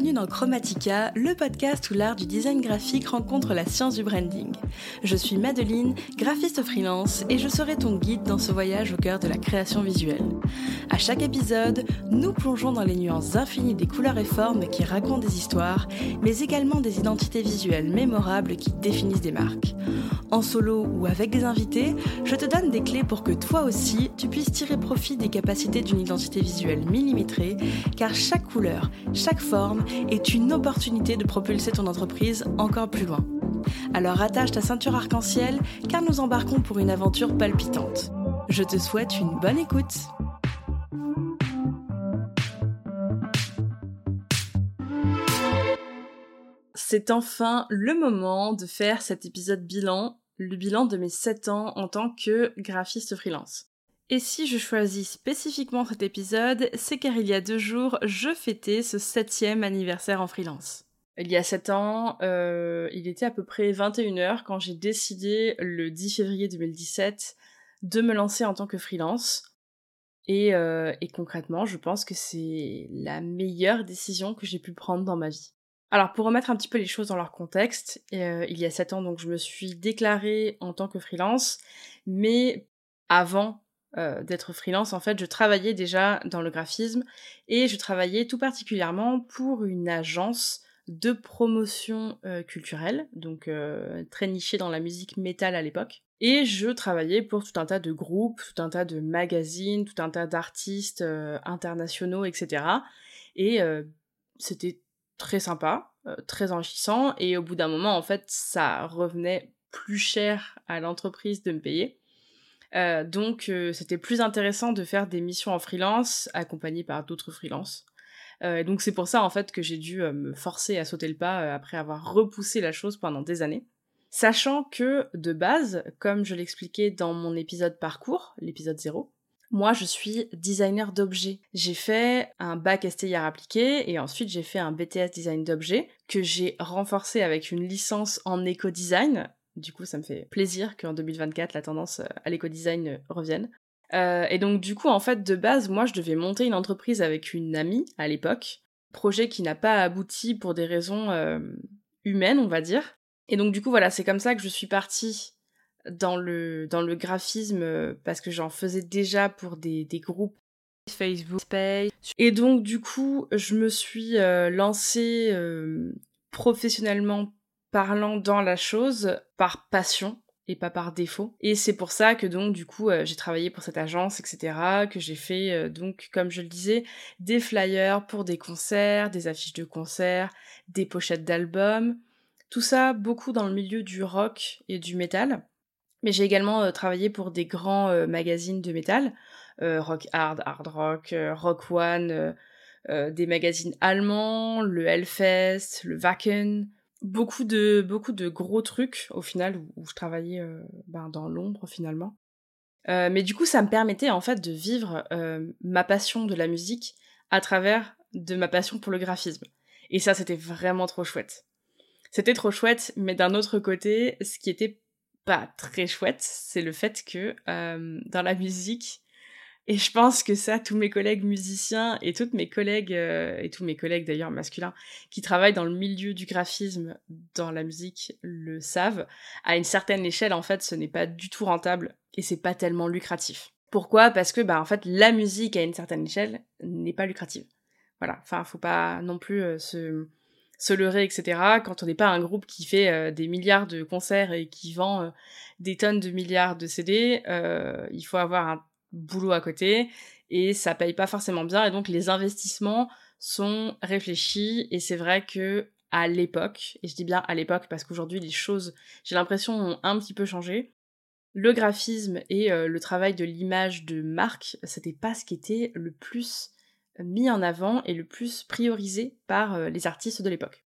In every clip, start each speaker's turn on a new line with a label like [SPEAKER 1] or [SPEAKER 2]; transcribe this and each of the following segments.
[SPEAKER 1] Bienvenue dans Chromatica, le podcast où l'art du design graphique rencontre la science du branding. Je suis Madeline, graphiste freelance, et je serai ton guide dans ce voyage au cœur de la création visuelle. À chaque épisode, nous plongeons dans les nuances infinies des couleurs et formes qui racontent des histoires, mais également des identités visuelles mémorables qui définissent des marques. En solo ou avec des invités, je te donne des clés pour que toi aussi, tu puisses tirer profit des capacités d'une identité visuelle millimétrée, car chaque couleur, chaque forme est une opportunité de propulser ton entreprise encore plus loin. Alors attache ta ceinture arc-en-ciel, car nous embarquons pour une aventure palpitante. Je te souhaite une bonne écoute. C'est enfin le moment de faire cet épisode bilan le bilan de mes 7 ans en tant que graphiste freelance. Et si je choisis spécifiquement cet épisode, c'est car il y a deux jours, je fêtais ce septième anniversaire en freelance. Il y a 7 ans, euh, il était à peu près 21h quand j'ai décidé, le 10 février 2017, de me lancer en tant que freelance. Et, euh, et concrètement, je pense que c'est la meilleure décision que j'ai pu prendre dans ma vie. Alors pour remettre un petit peu les choses dans leur contexte, euh, il y a 7 ans donc je me suis déclarée en tant que freelance, mais avant euh, d'être freelance en fait je travaillais déjà dans le graphisme et je travaillais tout particulièrement pour une agence de promotion euh, culturelle, donc très nichée dans la musique métal à l'époque. Et je travaillais pour tout un tas de groupes, tout un tas de magazines, tout un tas d'artistes internationaux, etc. Et c'était très sympa, euh, très enrichissant, et au bout d'un moment, en fait, ça revenait plus cher à l'entreprise de me payer. Euh, donc euh, c'était plus intéressant de faire des missions en freelance accompagnées par d'autres freelances. donc c'est pour ça en fait que j'ai dû me forcer à sauter le pas après avoir repoussé la chose pendant des années. Sachant que de base, comme je l'expliquais dans mon épisode parcours, l'épisode 0, moi, je suis designer d'objets. J'ai fait un bac STIR appliqué et ensuite j'ai fait un BTS design d'objets que j'ai renforcé avec une licence en éco-design. Du coup, ça me fait plaisir qu'en 2024, la tendance euh, à l'éco-design euh, revienne. Euh, et donc, du coup, en fait, de base, moi, je devais monter une entreprise avec une amie à l'époque. Projet qui n'a pas abouti pour des raisons humaines, on va dire. Et donc, du coup, voilà, c'est comme ça que je suis partie dans le, dans le graphisme parce que j'en faisais déjà pour des, des groupes Facebook, Pay. Et donc du coup, je me suis lancée professionnellement parlant dans la chose par passion et pas par défaut. Et c'est pour ça que donc du coup j'ai travaillé pour cette agence, etc. Que j'ai fait donc comme je le disais des flyers pour des concerts, des affiches de concerts, des pochettes d'albums. Tout ça beaucoup dans le milieu du rock et du métal. Mais j'ai également euh, travaillé pour des grands euh, magazines de métal, euh, Rock Hard, Hard Rock, Rock One, des magazines allemands, le Hellfest, le Wacken, beaucoup de, beaucoup de gros trucs au final où, je travaillais ben, dans l'ombre finalement. mais du coup, ça me permettait en fait de vivre ma passion de la musique à travers de ma passion pour le graphisme. Et ça, c'était vraiment trop chouette. C'était trop chouette, mais d'un autre côté, ce qui était pas très chouette, c'est le fait que euh, dans la musique, et je pense que ça, tous mes collègues musiciens et toutes mes collègues, euh, et tous mes collègues d'ailleurs masculins, qui travaillent dans le milieu du graphisme dans la musique le savent, à une certaine échelle, en fait, ce n'est pas du tout rentable et c'est pas tellement lucratif. Pourquoi? Parce que, bah, en fait, la musique à une certaine échelle n'est pas lucrative. Voilà, enfin, faut pas non plus euh, se se leurrer, etc. Quand on n'est pas un groupe qui fait euh, des milliards de concerts et qui vend des tonnes de milliards de CD, il faut avoir un boulot à côté et ça paye pas forcément bien et donc les investissements sont réfléchis et c'est vrai que à l'époque, et je dis bien à l'époque parce qu'aujourd'hui les choses, j'ai l'impression, ont un petit peu changé. Le graphisme et le travail de l'image de marque, c'était pas ce qui était le plus mis en avant et le plus priorisé par euh, les artistes de l'époque.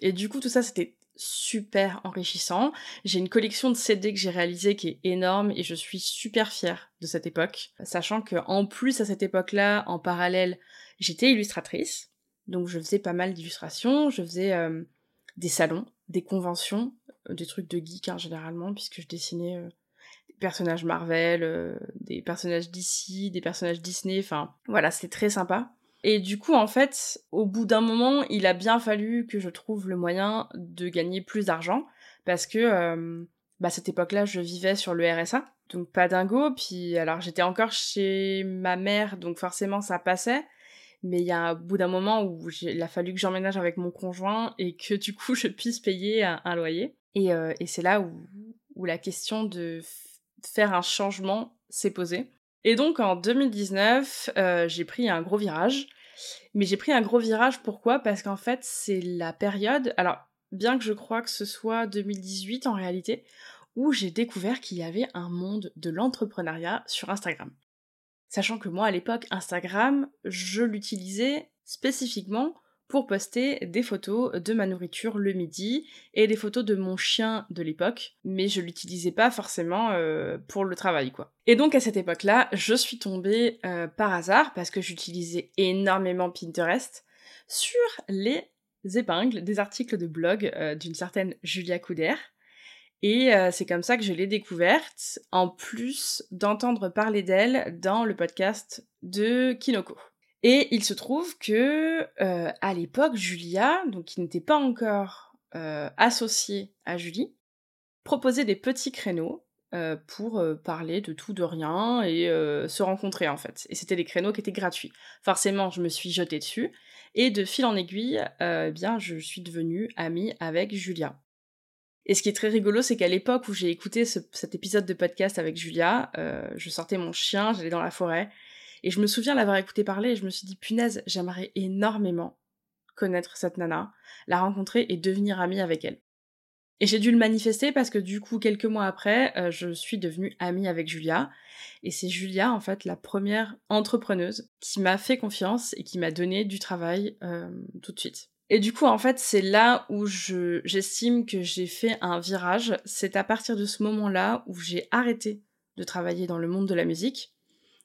[SPEAKER 1] Et du coup, tout ça, c'était super enrichissant. J'ai une collection de CD que j'ai réalisée qui est énorme et je suis super fière de cette époque, sachant que en plus à cette époque-là, en parallèle, j'étais illustratrice, donc je faisais pas mal d'illustrations, je faisais euh, des salons, des conventions, euh, des trucs de geek hein, généralement, puisque je dessinais personnages Marvel, euh, des personnages d'ici, des personnages Disney, enfin voilà, c'est très sympa. Et du coup, en fait, au bout d'un moment, il a bien fallu que je trouve le moyen de gagner plus d'argent parce que euh, bah, à cette époque-là, je vivais sur le RSA, donc pas dingo. Puis alors, j'étais encore chez ma mère, donc forcément, ça passait. Mais il y a un bout d'un moment où il a fallu que j'emménage avec mon conjoint et que du coup, je puisse payer un, loyer. Et, euh, et c'est là où, où la question de faire un changement s'est posée. Et donc en 2019, euh, j'ai pris un gros virage. Mais j'ai pris un gros virage pourquoi? Parce qu'en fait, c'est la période, alors bien que je crois que ce soit 2018 en réalité, où j'ai découvert qu'il y avait un monde de l'entrepreneuriat sur Instagram. Sachant que moi à l'époque, Instagram, je l'utilisais spécifiquement pour poster des photos de ma nourriture le midi et des photos de mon chien de l'époque, mais je l'utilisais pas forcément euh, pour le travail quoi. Et donc à cette époque-là, je suis tombée euh, par hasard parce que j'utilisais énormément Pinterest sur les épingles des articles de blog euh, d'une certaine Julia Couder. Et c'est comme ça que je l'ai découverte, en plus d'entendre parler d'elle dans le podcast de Kinoko. Et il se trouve que euh, à l'époque, Julia, donc qui n'était pas encore euh, associée à Julie, proposait des petits créneaux euh, pour parler de tout, de rien et se rencontrer en fait. Et c'était des créneaux qui étaient gratuits. Forcément, je me suis jetée dessus et de fil en aiguille, eh bien, je suis devenue amie avec Julia. Et ce qui est très rigolo, c'est qu'à l'époque où j'ai écouté cet épisode de podcast avec Julia, je sortais mon chien, j'allais dans la forêt, et je me souviens l'avoir écouté parler et je me suis dit, punaise, j'aimerais énormément connaître cette nana, la rencontrer et devenir amie avec elle. Et j'ai dû le manifester parce que du coup, quelques mois après, euh, je suis devenue amie avec Julia. Et c'est Julia, en fait, la première entrepreneuse qui m'a fait confiance et qui m'a donné du travail euh, tout de suite. Et du coup, en fait, c'est là où je, j'estime que j'ai fait un virage. C'est à partir de ce moment-là où j'ai arrêté de travailler dans le monde de la musique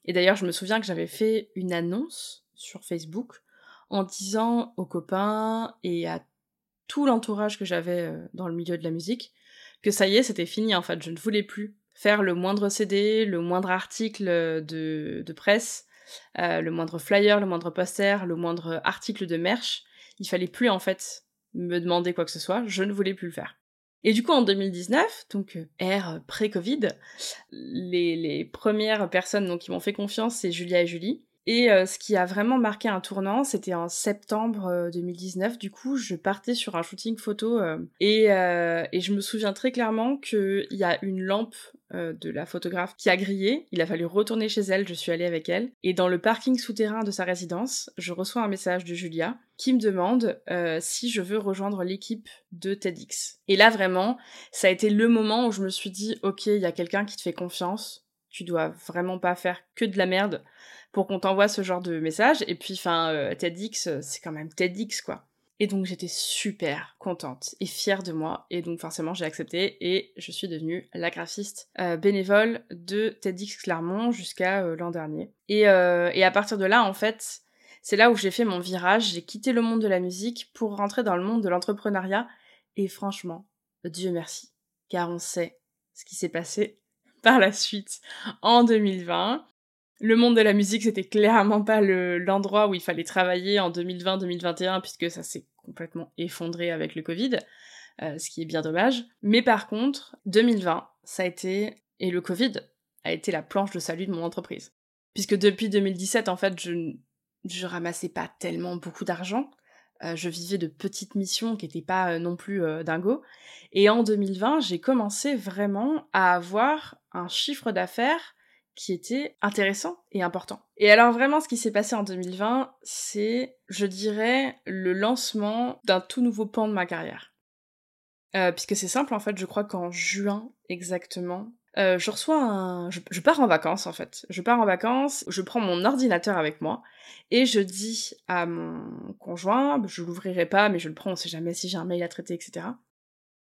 [SPEAKER 1] et d'ailleurs, je me souviens que j'avais fait une annonce sur Facebook en disant aux copains et à tout l'entourage que j'avais euh, dans le milieu de la musique que ça y est, c'était fini en fait, je ne voulais plus faire le moindre CD, le moindre article de, de presse, euh, le moindre flyer, le moindre poster, le moindre article de merch. Il fallait plus en fait me demander quoi que ce soit, je ne voulais plus le faire. Et du coup, en 2019, donc euh, ère pré-Covid, les, les, premières personnes donc, qui m'ont fait confiance, c'est Julia et Julie. Et euh, ce qui a vraiment marqué un tournant, c'était en septembre 2019. Euh, du coup, je partais sur un shooting photo et, et, je me souviens très clairement qu'il y a une lampe euh, de la photographe qui a grillé. Il a fallu retourner chez elle, je suis allée avec elle. Et dans le parking souterrain de sa résidence, je reçois un message de Julia qui me demande euh, si je veux rejoindre l'équipe de TEDx. Et là vraiment, ça a été le moment où je me suis dit, ok, il y a quelqu'un qui te fait confiance, tu dois vraiment pas faire que de la merde pour qu'on t'envoie ce genre de message. Et puis, enfin, euh, TEDx, c'est quand même TEDx, quoi. Et donc j'étais super contente et fière de moi. Et donc forcément j'ai accepté et je suis devenue la graphiste euh, bénévole de TEDx Clermont jusqu'à euh, l'an dernier. Et, euh, et à partir de là en fait, c'est là où j'ai fait mon virage. J'ai quitté le monde de la musique pour rentrer dans le monde de l'entrepreneuriat. Et franchement, Dieu merci. Car on sait ce qui s'est passé par la suite en 2020. Le monde de la musique, c'était clairement pas l'endroit où il fallait travailler en 2020-2021, puisque ça s'est complètement effondré avec le Covid, euh, ce qui est bien dommage. Mais par contre, 2020, ça a été, et le Covid a été la planche de salut de mon entreprise. Puisque depuis 2017, en fait, je, je ramassais pas tellement beaucoup d'argent. Euh, je vivais de petites missions qui n'étaient pas euh, non plus dingo. Et en 2020, j'ai commencé vraiment à avoir un chiffre d'affaires qui était intéressant et important. Et alors vraiment ce qui s'est passé en 2020, c'est, je dirais, le lancement d'un tout nouveau pan de ma carrière. Euh, puisque c'est simple en fait, je crois qu'en juin exactement, euh, je reçois un... Je, pars en vacances en fait. Je pars en vacances, je prends mon ordinateur avec moi et je dis à mon conjoint, je l'ouvrirai pas mais je le prends, on sait jamais si j'ai un mail à traiter, etc.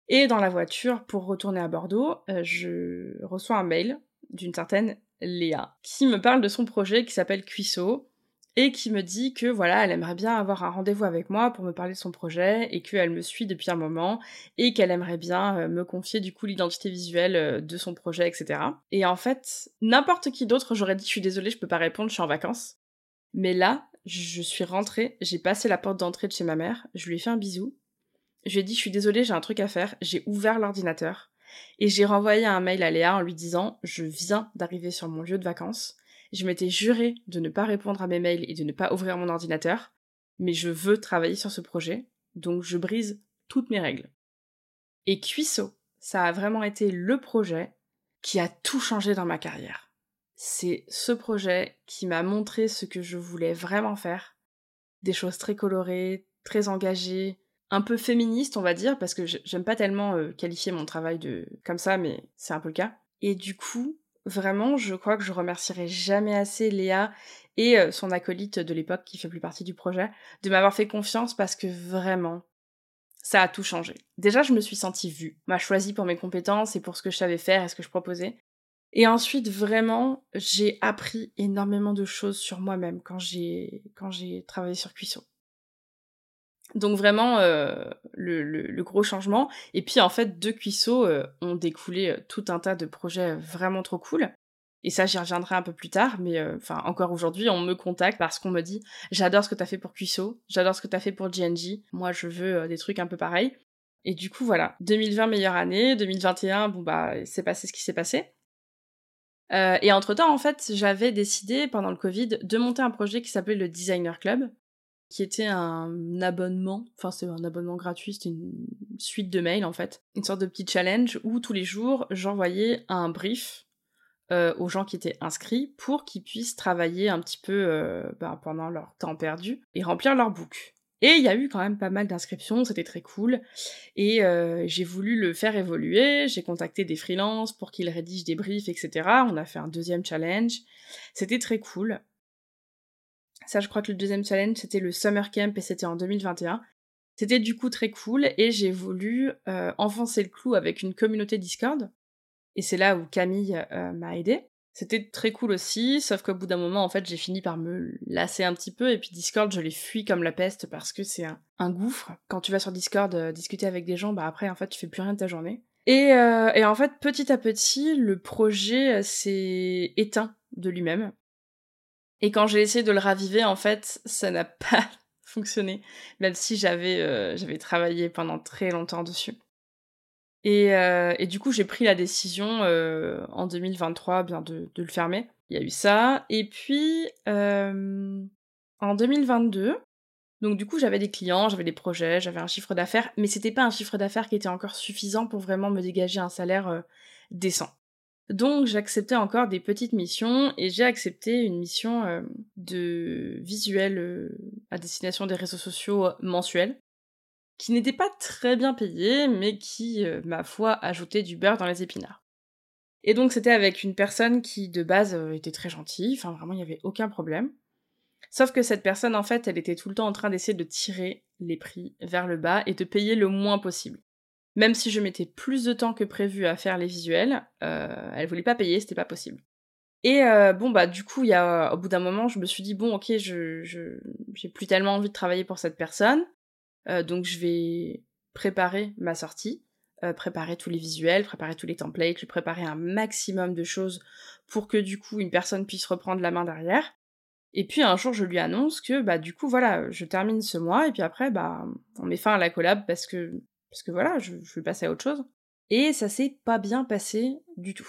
[SPEAKER 1] Et dans la voiture, pour retourner à Bordeaux, euh, je reçois un mail d'une certaine Léa, qui me parle de son projet qui s'appelle Cuisseau, et qui me dit que voilà, elle aimerait bien avoir un rendez-vous avec moi pour me parler de son projet, et qu'elle me suit depuis un moment, et qu'elle aimerait bien euh, me confier du coup l'identité visuelle euh, de son projet, etc. Et en fait, n'importe qui d'autre, j'aurais dit je suis désolée, je peux pas répondre, je suis en vacances. Mais là, je suis rentrée, j'ai passé la porte d'entrée de chez ma mère, je lui ai fait un bisou. Je lui ai dit, je suis désolée, j'ai un truc à faire. J'ai ouvert l'ordinateur et j'ai renvoyé un mail à Léa en lui disant, je viens d'arriver sur mon lieu de vacances. Je m'étais juré de ne pas répondre à mes mails et de ne pas ouvrir mon ordinateur, mais je veux travailler sur ce projet, donc je brise toutes mes règles. Et Cuisseau, ça a vraiment été le projet qui a tout changé dans ma carrière. C'est ce projet qui m'a montré ce que je voulais vraiment faire. Des choses très colorées, très engagées, un peu féministe, on va dire, parce que j'aime pas tellement euh, qualifier mon travail de comme ça, mais c'est un peu le cas. Et du coup, vraiment, je crois que je remercierai jamais assez Léa et euh, son acolyte de l'époque qui fait plus partie du projet de m'avoir fait confiance parce que vraiment, ça a tout changé. Déjà, je me suis sentie vue, m'a choisi pour mes compétences et pour ce que je savais faire et ce que je proposais. Et ensuite, vraiment, j'ai appris énormément de choses sur moi-même quand j'ai quand j'ai travaillé sur Cuisseau. Donc vraiment euh, le, gros changement. Et puis en fait, de Cuisseau euh, ont découlé euh, tout un tas de projets vraiment trop cool. Et ça, j'y reviendrai un peu plus tard, mais enfin encore aujourd'hui, on me contacte parce qu'on me dit j'adore ce que t'as fait pour Cuisseau, j'adore ce que t'as fait pour GNG, moi je veux des trucs un peu pareils. Et du coup voilà, 2020 meilleure année, 2021 bon bah c'est passé ce qui s'est passé. et entre temps en fait, j'avais décidé pendant le Covid de monter un projet qui s'appelait le Designer Club, qui était un abonnement, enfin c'est un abonnement gratuit, c'était une suite de mails en fait, une sorte de petit challenge où tous les jours j'envoyais un brief euh, aux gens qui étaient inscrits pour qu'ils puissent travailler un petit peu euh, bah, pendant leur temps perdu et remplir leur book. Et il y a eu quand même pas mal d'inscriptions, c'était très cool. Et euh, j'ai voulu le faire évoluer, j'ai contacté des freelances pour qu'ils rédigent des briefs, etc. On a fait un deuxième challenge. C'était très cool. Ça, je crois que le deuxième challenge, c'était le Summer Camp et c'était en 2021. C'était du coup très cool et j'ai voulu euh, enfoncer le clou avec une communauté Discord. Et c'est là où Camille euh, m'a aidé. C'était très cool aussi, sauf qu'au bout d'un moment, en fait, j'ai fini par me lasser un petit peu, et puis Discord, je l'ai fui comme la peste parce que c'est un, gouffre. Quand tu vas sur Discord euh, discuter avec des gens, bah après, en fait, tu fais plus rien de ta journée. Et, et en fait, petit à petit, le projet s'est éteint de lui-même. Et quand j'ai essayé de le raviver, en fait, ça n'a pas fonctionné, même si j'avais euh, j'avais travaillé pendant très longtemps dessus. Et, euh, du coup, j'ai pris la décision euh, en 2023 bien de, de, le fermer. Il y a eu ça. Et puis, en 2022, donc du coup, j'avais des clients, j'avais des projets, j'avais un chiffre d'affaires, mais c'était pas un chiffre d'affaires qui était encore suffisant pour vraiment me dégager un salaire décent. Donc j'acceptais encore des petites missions et j'ai accepté une mission euh, de visuel euh, à destination des réseaux sociaux euh, mensuels qui n'était pas très bien payée mais qui, ma foi, ajoutait du beurre dans les épinards. Et donc c'était avec une personne qui de base était très gentille, enfin vraiment il n'y avait aucun problème. Sauf que cette personne en fait elle était tout le temps en train d'essayer de tirer les prix vers le bas et de payer le moins possible. Même si je mettais plus de temps que prévu à faire les visuels, euh, elle voulait pas payer, c'était pas possible. Et euh, bon bah du coup, il y a, au bout d'un moment, je me suis dit bon ok, je j'ai plus tellement envie de travailler pour cette personne, euh, donc je vais préparer ma sortie, préparer tous les visuels, préparer tous les templates, préparer un maximum de choses pour que du coup une personne puisse reprendre la main derrière. Et puis un jour, je lui annonce que bah du coup voilà, je termine ce mois et puis après bah on met fin à la collab parce que parce que voilà, je, vais passer à autre chose. Et ça s'est pas bien passé du tout.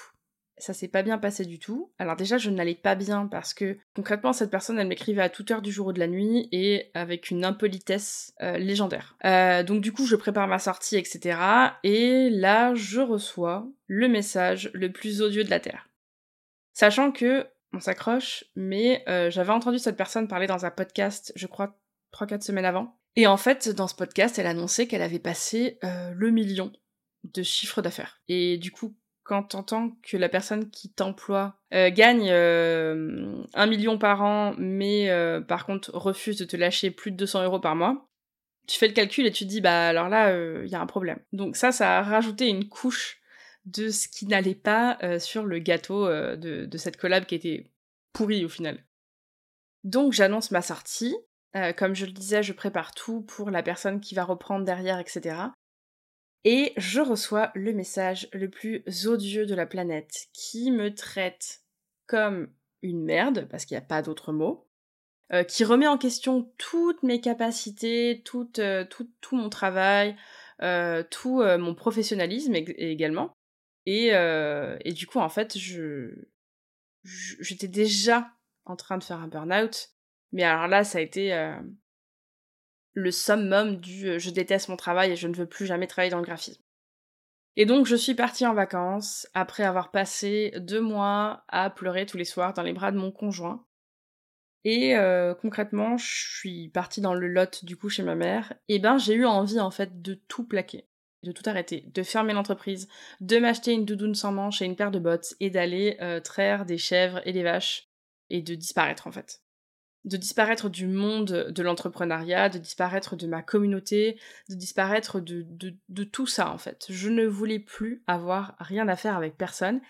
[SPEAKER 1] Ça s'est pas bien passé du tout. Alors déjà, je n'allais pas bien parce que concrètement, cette personne, elle m'écrivait à toute heure du jour ou de la nuit et avec une impolitesse euh, légendaire. Euh, donc du coup, je prépare ma sortie, etc. Et là, je reçois le message le plus odieux de la Terre. Sachant que on s'accroche, mais euh, j'avais entendu cette personne parler dans un podcast, je crois, 3-4 semaines avant, et en fait, dans ce podcast, elle annonçait qu'elle avait passé euh, le million de chiffre d'affaires. Et du coup, quand t'entends que la personne qui t'emploie euh, gagne euh, un million par an, mais par contre refuse de te lâcher plus de 200 euros par mois, tu fais le calcul et tu te dis, bah alors là, il y a un problème. Donc ça, ça a rajouté une couche de ce qui n'allait pas sur le gâteau de, de cette collab qui était pourrie au final. Donc j'annonce ma sortie, euh, comme je le disais, je prépare tout pour la personne qui va reprendre derrière, etc. Et je reçois le message le plus odieux de la planète qui me traite comme une merde, parce qu'il n'y a pas d'autre mot, qui remet en question toutes mes capacités, tout, tout, mon travail, tout mon professionnalisme également. Et, du coup, en fait, j'étais déjà en train de faire un burn-out. Mais alors là, ça a été le summum du je déteste mon travail et je ne veux plus jamais travailler dans le graphisme. Et donc je suis partie en vacances après avoir passé deux mois à pleurer tous les soirs dans les bras de mon conjoint. Et concrètement, je suis partie dans le lot du coup chez ma mère. Et ben j'ai eu envie en fait de tout plaquer, de tout arrêter, de fermer l'entreprise, de m'acheter une doudoune sans manches et une paire de bottes et d'aller traire des chèvres et des vaches et de disparaître en fait de disparaître du monde de l'entrepreneuriat, de disparaître de ma communauté, de disparaître de, tout ça en fait. Je ne voulais plus avoir rien à faire avec personne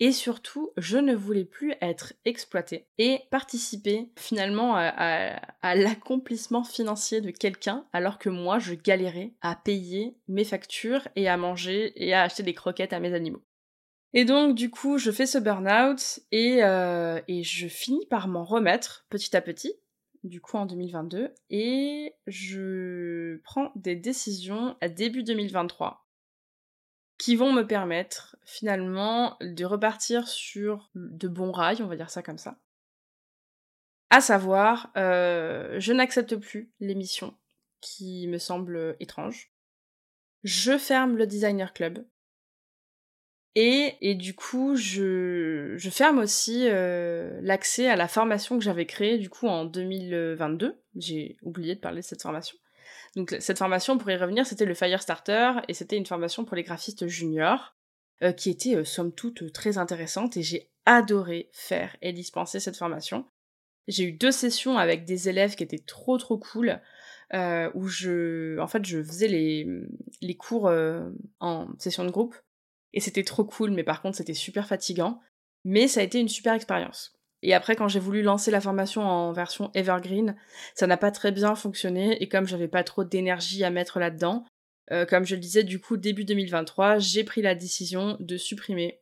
[SPEAKER 1] et surtout je ne voulais plus être exploitée et participer finalement à, à l'accomplissement financier de quelqu'un alors que moi je galérais à payer mes factures et à manger et à acheter des croquettes à mes animaux. Et donc, du coup, je fais ce burn-out et, euh, et je finis par m'en remettre petit à petit, du coup en 2022, et je prends des décisions à début 2023 qui vont me permettre finalement de repartir sur de bons rails, on va dire ça comme ça. À savoir, euh, je n'accepte plus l'émission qui me semble étrange. Je ferme le Designer Club et, du coup, je, je ferme aussi euh, l'accès à la formation que j'avais créée du coup en 2022. J'ai oublié de parler de cette formation. Donc cette formation, pour y revenir, c'était le Firestarter et c'était une formation pour les graphistes juniors euh, qui était euh, somme toute très intéressante et j'ai adoré faire et dispenser cette formation. J'ai eu deux sessions avec des élèves qui étaient trop trop cool. où je, en fait, je faisais les, les cours en session de groupe et c'était trop cool, mais par contre c'était super fatigant. Mais ça a été une super expérience. Et après, quand j'ai voulu lancer la formation en version Evergreen, ça n'a pas très bien fonctionné, et comme j'avais pas trop d'énergie à mettre là-dedans, euh, comme je le disais, du coup, début 2023, j'ai pris la décision de supprimer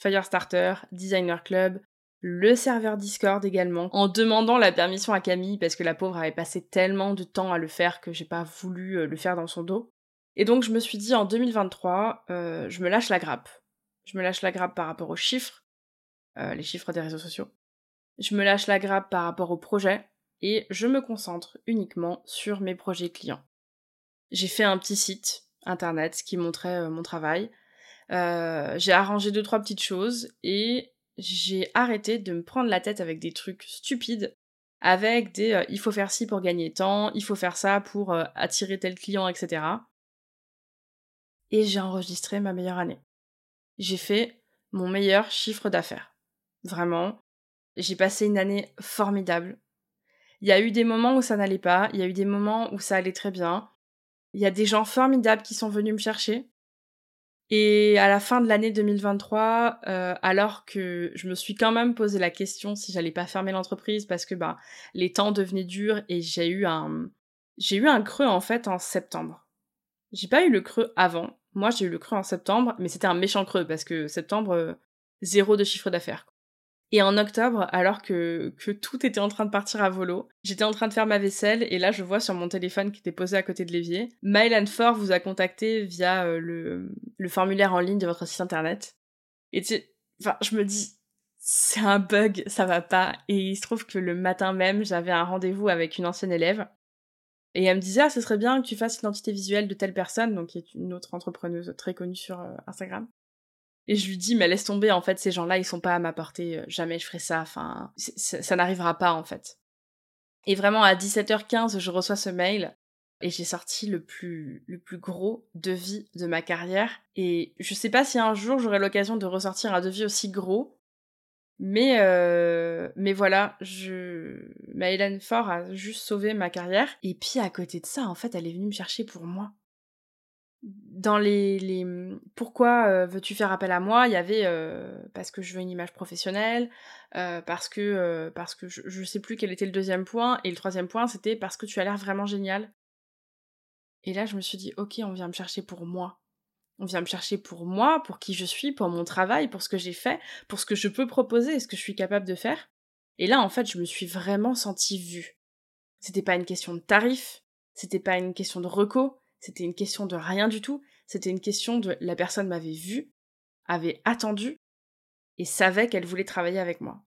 [SPEAKER 1] Firestarter, Designer Club, le serveur Discord également, en demandant la permission à Camille, parce que la pauvre avait passé tellement de temps à le faire que j'ai pas voulu euh, le faire dans son dos. Et donc je me suis dit en 2023, euh, je me lâche la grappe. Je me lâche la grappe par rapport aux chiffres, euh, les chiffres des réseaux sociaux. Je me lâche la grappe par rapport aux projets et je me concentre uniquement sur mes projets clients. J'ai fait un petit site internet qui montrait euh, mon travail. j'ai arrangé deux trois petites choses et j'ai arrêté de me prendre la tête avec des trucs stupides avec des il faut faire ci pour gagner tant, il faut faire ça pour attirer tel client, etc et j'ai enregistré ma meilleure année. J'ai fait mon meilleur chiffre d'affaires. Vraiment, j'ai passé une année formidable. Il y a eu des moments où ça n'allait pas, il y a eu des moments où ça allait très bien. Il y a des gens formidables qui sont venus me chercher. Et à la fin de l'année 2023, euh, alors que je me suis quand même posé la question si j'allais pas fermer l'entreprise parce que bah les temps devenaient durs et j'ai eu un j'ai eu un creux en fait en septembre. J'ai pas eu le creux avant, moi, j'ai eu le creux en septembre, mais c'était un méchant creux parce que septembre, euh, zéro de chiffre d'affaires. Et en octobre, alors que, tout était en train de partir à volo, j'étais en train de faire ma vaisselle et là je vois sur mon téléphone qui était posé à côté de l'évier, Mylan Fort vous a contacté via euh, le, le, formulaire en ligne de votre site internet. Et tu enfin, je me dis, c'est un bug, ça va pas. Et il se trouve que le matin même, j'avais un rendez-vous avec une ancienne élève et elle me disait, ah, ce serait bien que tu fasses l'identité visuelle de telle personne, donc qui est une autre entrepreneuse très connue sur euh, Instagram. Et je lui dis, mais laisse tomber, en fait, ces gens-là, ils sont pas à ma portée, euh, jamais je ferai ça, enfin, ça, n'arrivera pas, en fait. Et vraiment, à 17h15, je reçois ce mail, et j'ai sorti le plus, le plus gros devis de ma carrière. Et je sais pas si un jour j'aurai l'occasion de ressortir un devis aussi gros, mais, euh, mais voilà, je... Hélène Fort a juste sauvé ma carrière. Et puis à côté de ça, en fait, elle est venue me chercher pour moi. Dans les... les... Pourquoi euh, veux-tu faire appel à moi? Il y avait euh, parce que je veux une image professionnelle, parce que, parce que je, je sais plus quel était le deuxième point, et le troisième point, c'était parce que tu as l'air vraiment génial. Et là, je me suis dit, ok, on vient me chercher pour moi. On vient me chercher pour moi, pour qui je suis, pour mon travail, pour ce que j'ai fait, pour ce que je peux proposer et ce que je suis capable de faire. Et là, en fait, je me suis vraiment sentie vue. C'était pas une question de tarif, c'était pas une question de reco, c'était une question de rien du tout, c'était une question de la personne m'avait vue, avait attendu et savait qu'elle voulait travailler avec moi.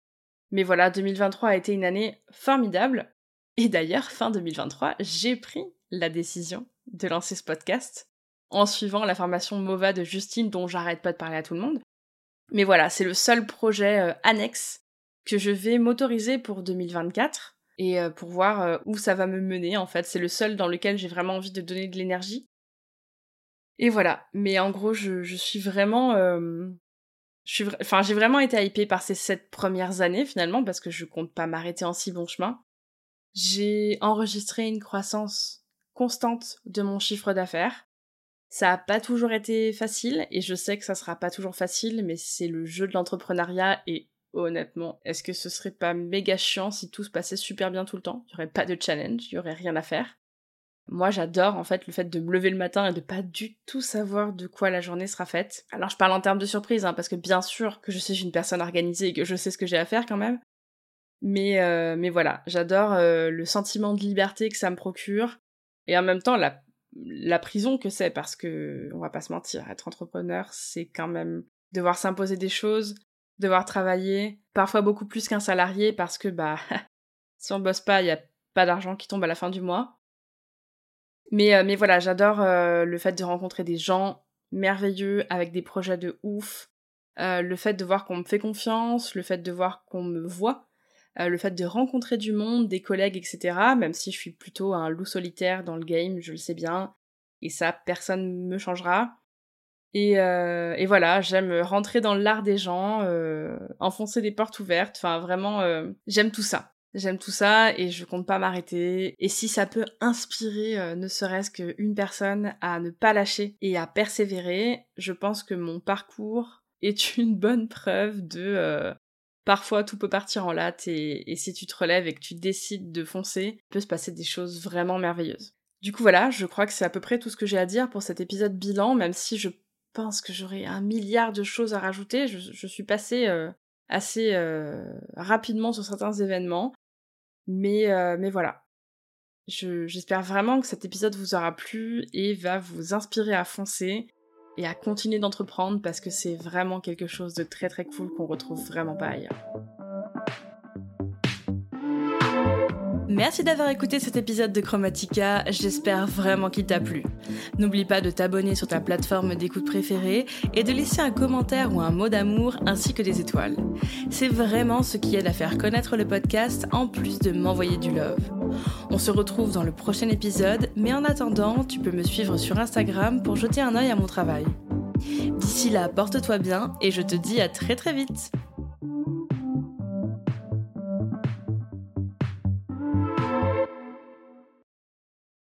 [SPEAKER 1] Mais voilà, 2023 a été une année formidable. Et d'ailleurs, fin 2023, j'ai pris la décision de lancer ce podcast en suivant la formation MOVA de Justine dont j'arrête pas de parler à tout le monde. Mais voilà, c'est le seul projet euh, annexe que je vais m'autoriser pour 2024 et euh, pour voir euh, où ça va me mener en fait. C'est le seul dans lequel j'ai vraiment envie de donner de l'énergie. Et voilà, mais en gros, je, suis vraiment... je suis enfin, j'ai vraiment été hypée par ces sept premières années finalement parce que je compte pas m'arrêter en si bon chemin. J'ai enregistré une croissance constante de mon chiffre d'affaires. Ça a pas toujours été facile et je sais que ça sera pas toujours facile, mais c'est le jeu de l'entrepreneuriat et honnêtement, est-ce que ce serait pas méga chiant si tout se passait super bien tout le temps? Il y aurait pas de challenge, il y aurait rien à faire. Moi, j'adore en fait le fait de me lever le matin et de pas du tout savoir de quoi la journée sera faite. Alors, je parle en termes de surprise, hein, parce que bien sûr que je suis une personne organisée et que je sais ce que j'ai à faire quand même. Mais, euh, mais voilà, j'adore euh, le sentiment de liberté que ça me procure et en même temps la la prison que c'est, parce que, on va pas se mentir, être entrepreneur, c'est quand même devoir s'imposer des choses, devoir travailler, parfois beaucoup plus qu'un salarié, parce que, bah, si on bosse pas, il y a pas d'argent qui tombe à la fin du mois. Mais, euh, mais voilà, j'adore euh, le fait de rencontrer des gens merveilleux avec des projets de ouf, euh, le fait de voir qu'on me fait confiance, le fait de voir qu'on me voit, euh, le fait de rencontrer du monde, des collègues, etc. Même si je suis plutôt un loup solitaire dans le game, je le sais bien, et ça, personne me changera. Et, euh, voilà, j'aime rentrer dans l'art des gens, euh, enfoncer des portes ouvertes, enfin vraiment, j'aime tout ça. J'aime tout ça et je compte pas m'arrêter. Et si ça peut inspirer ne serait-ce qu'une personne à ne pas lâcher et à persévérer, je pense que mon parcours est une bonne preuve de Parfois, tout peut partir en latte et, si tu te relèves et que tu décides de foncer, il peut se passer des choses vraiment merveilleuses. Du coup, voilà, je crois que c'est à peu près tout ce que j'ai à dire pour cet épisode bilan, même si je pense que j'aurais un milliard de choses à rajouter. Je, suis passée euh, assez euh, rapidement sur certains événements. Mais, euh, mais voilà. J'espère vraiment que cet épisode vous aura plu et va vous inspirer à foncer et à continuer d'entreprendre parce que c'est vraiment quelque chose de très très cool qu'on retrouve vraiment pas ailleurs. Merci d'avoir écouté cet épisode de Chromatica, j'espère vraiment qu'il t'a plu. N'oublie pas de t'abonner sur ta plateforme d'écoute préférée et de laisser un commentaire ou un mot d'amour ainsi que des étoiles. C'est vraiment ce qui aide à faire connaître le podcast en plus de m'envoyer du love. On se retrouve dans le prochain épisode, mais en attendant, tu peux me suivre sur Instagram pour jeter un œil à mon travail. D'ici là, porte-toi bien et je te dis à très très vite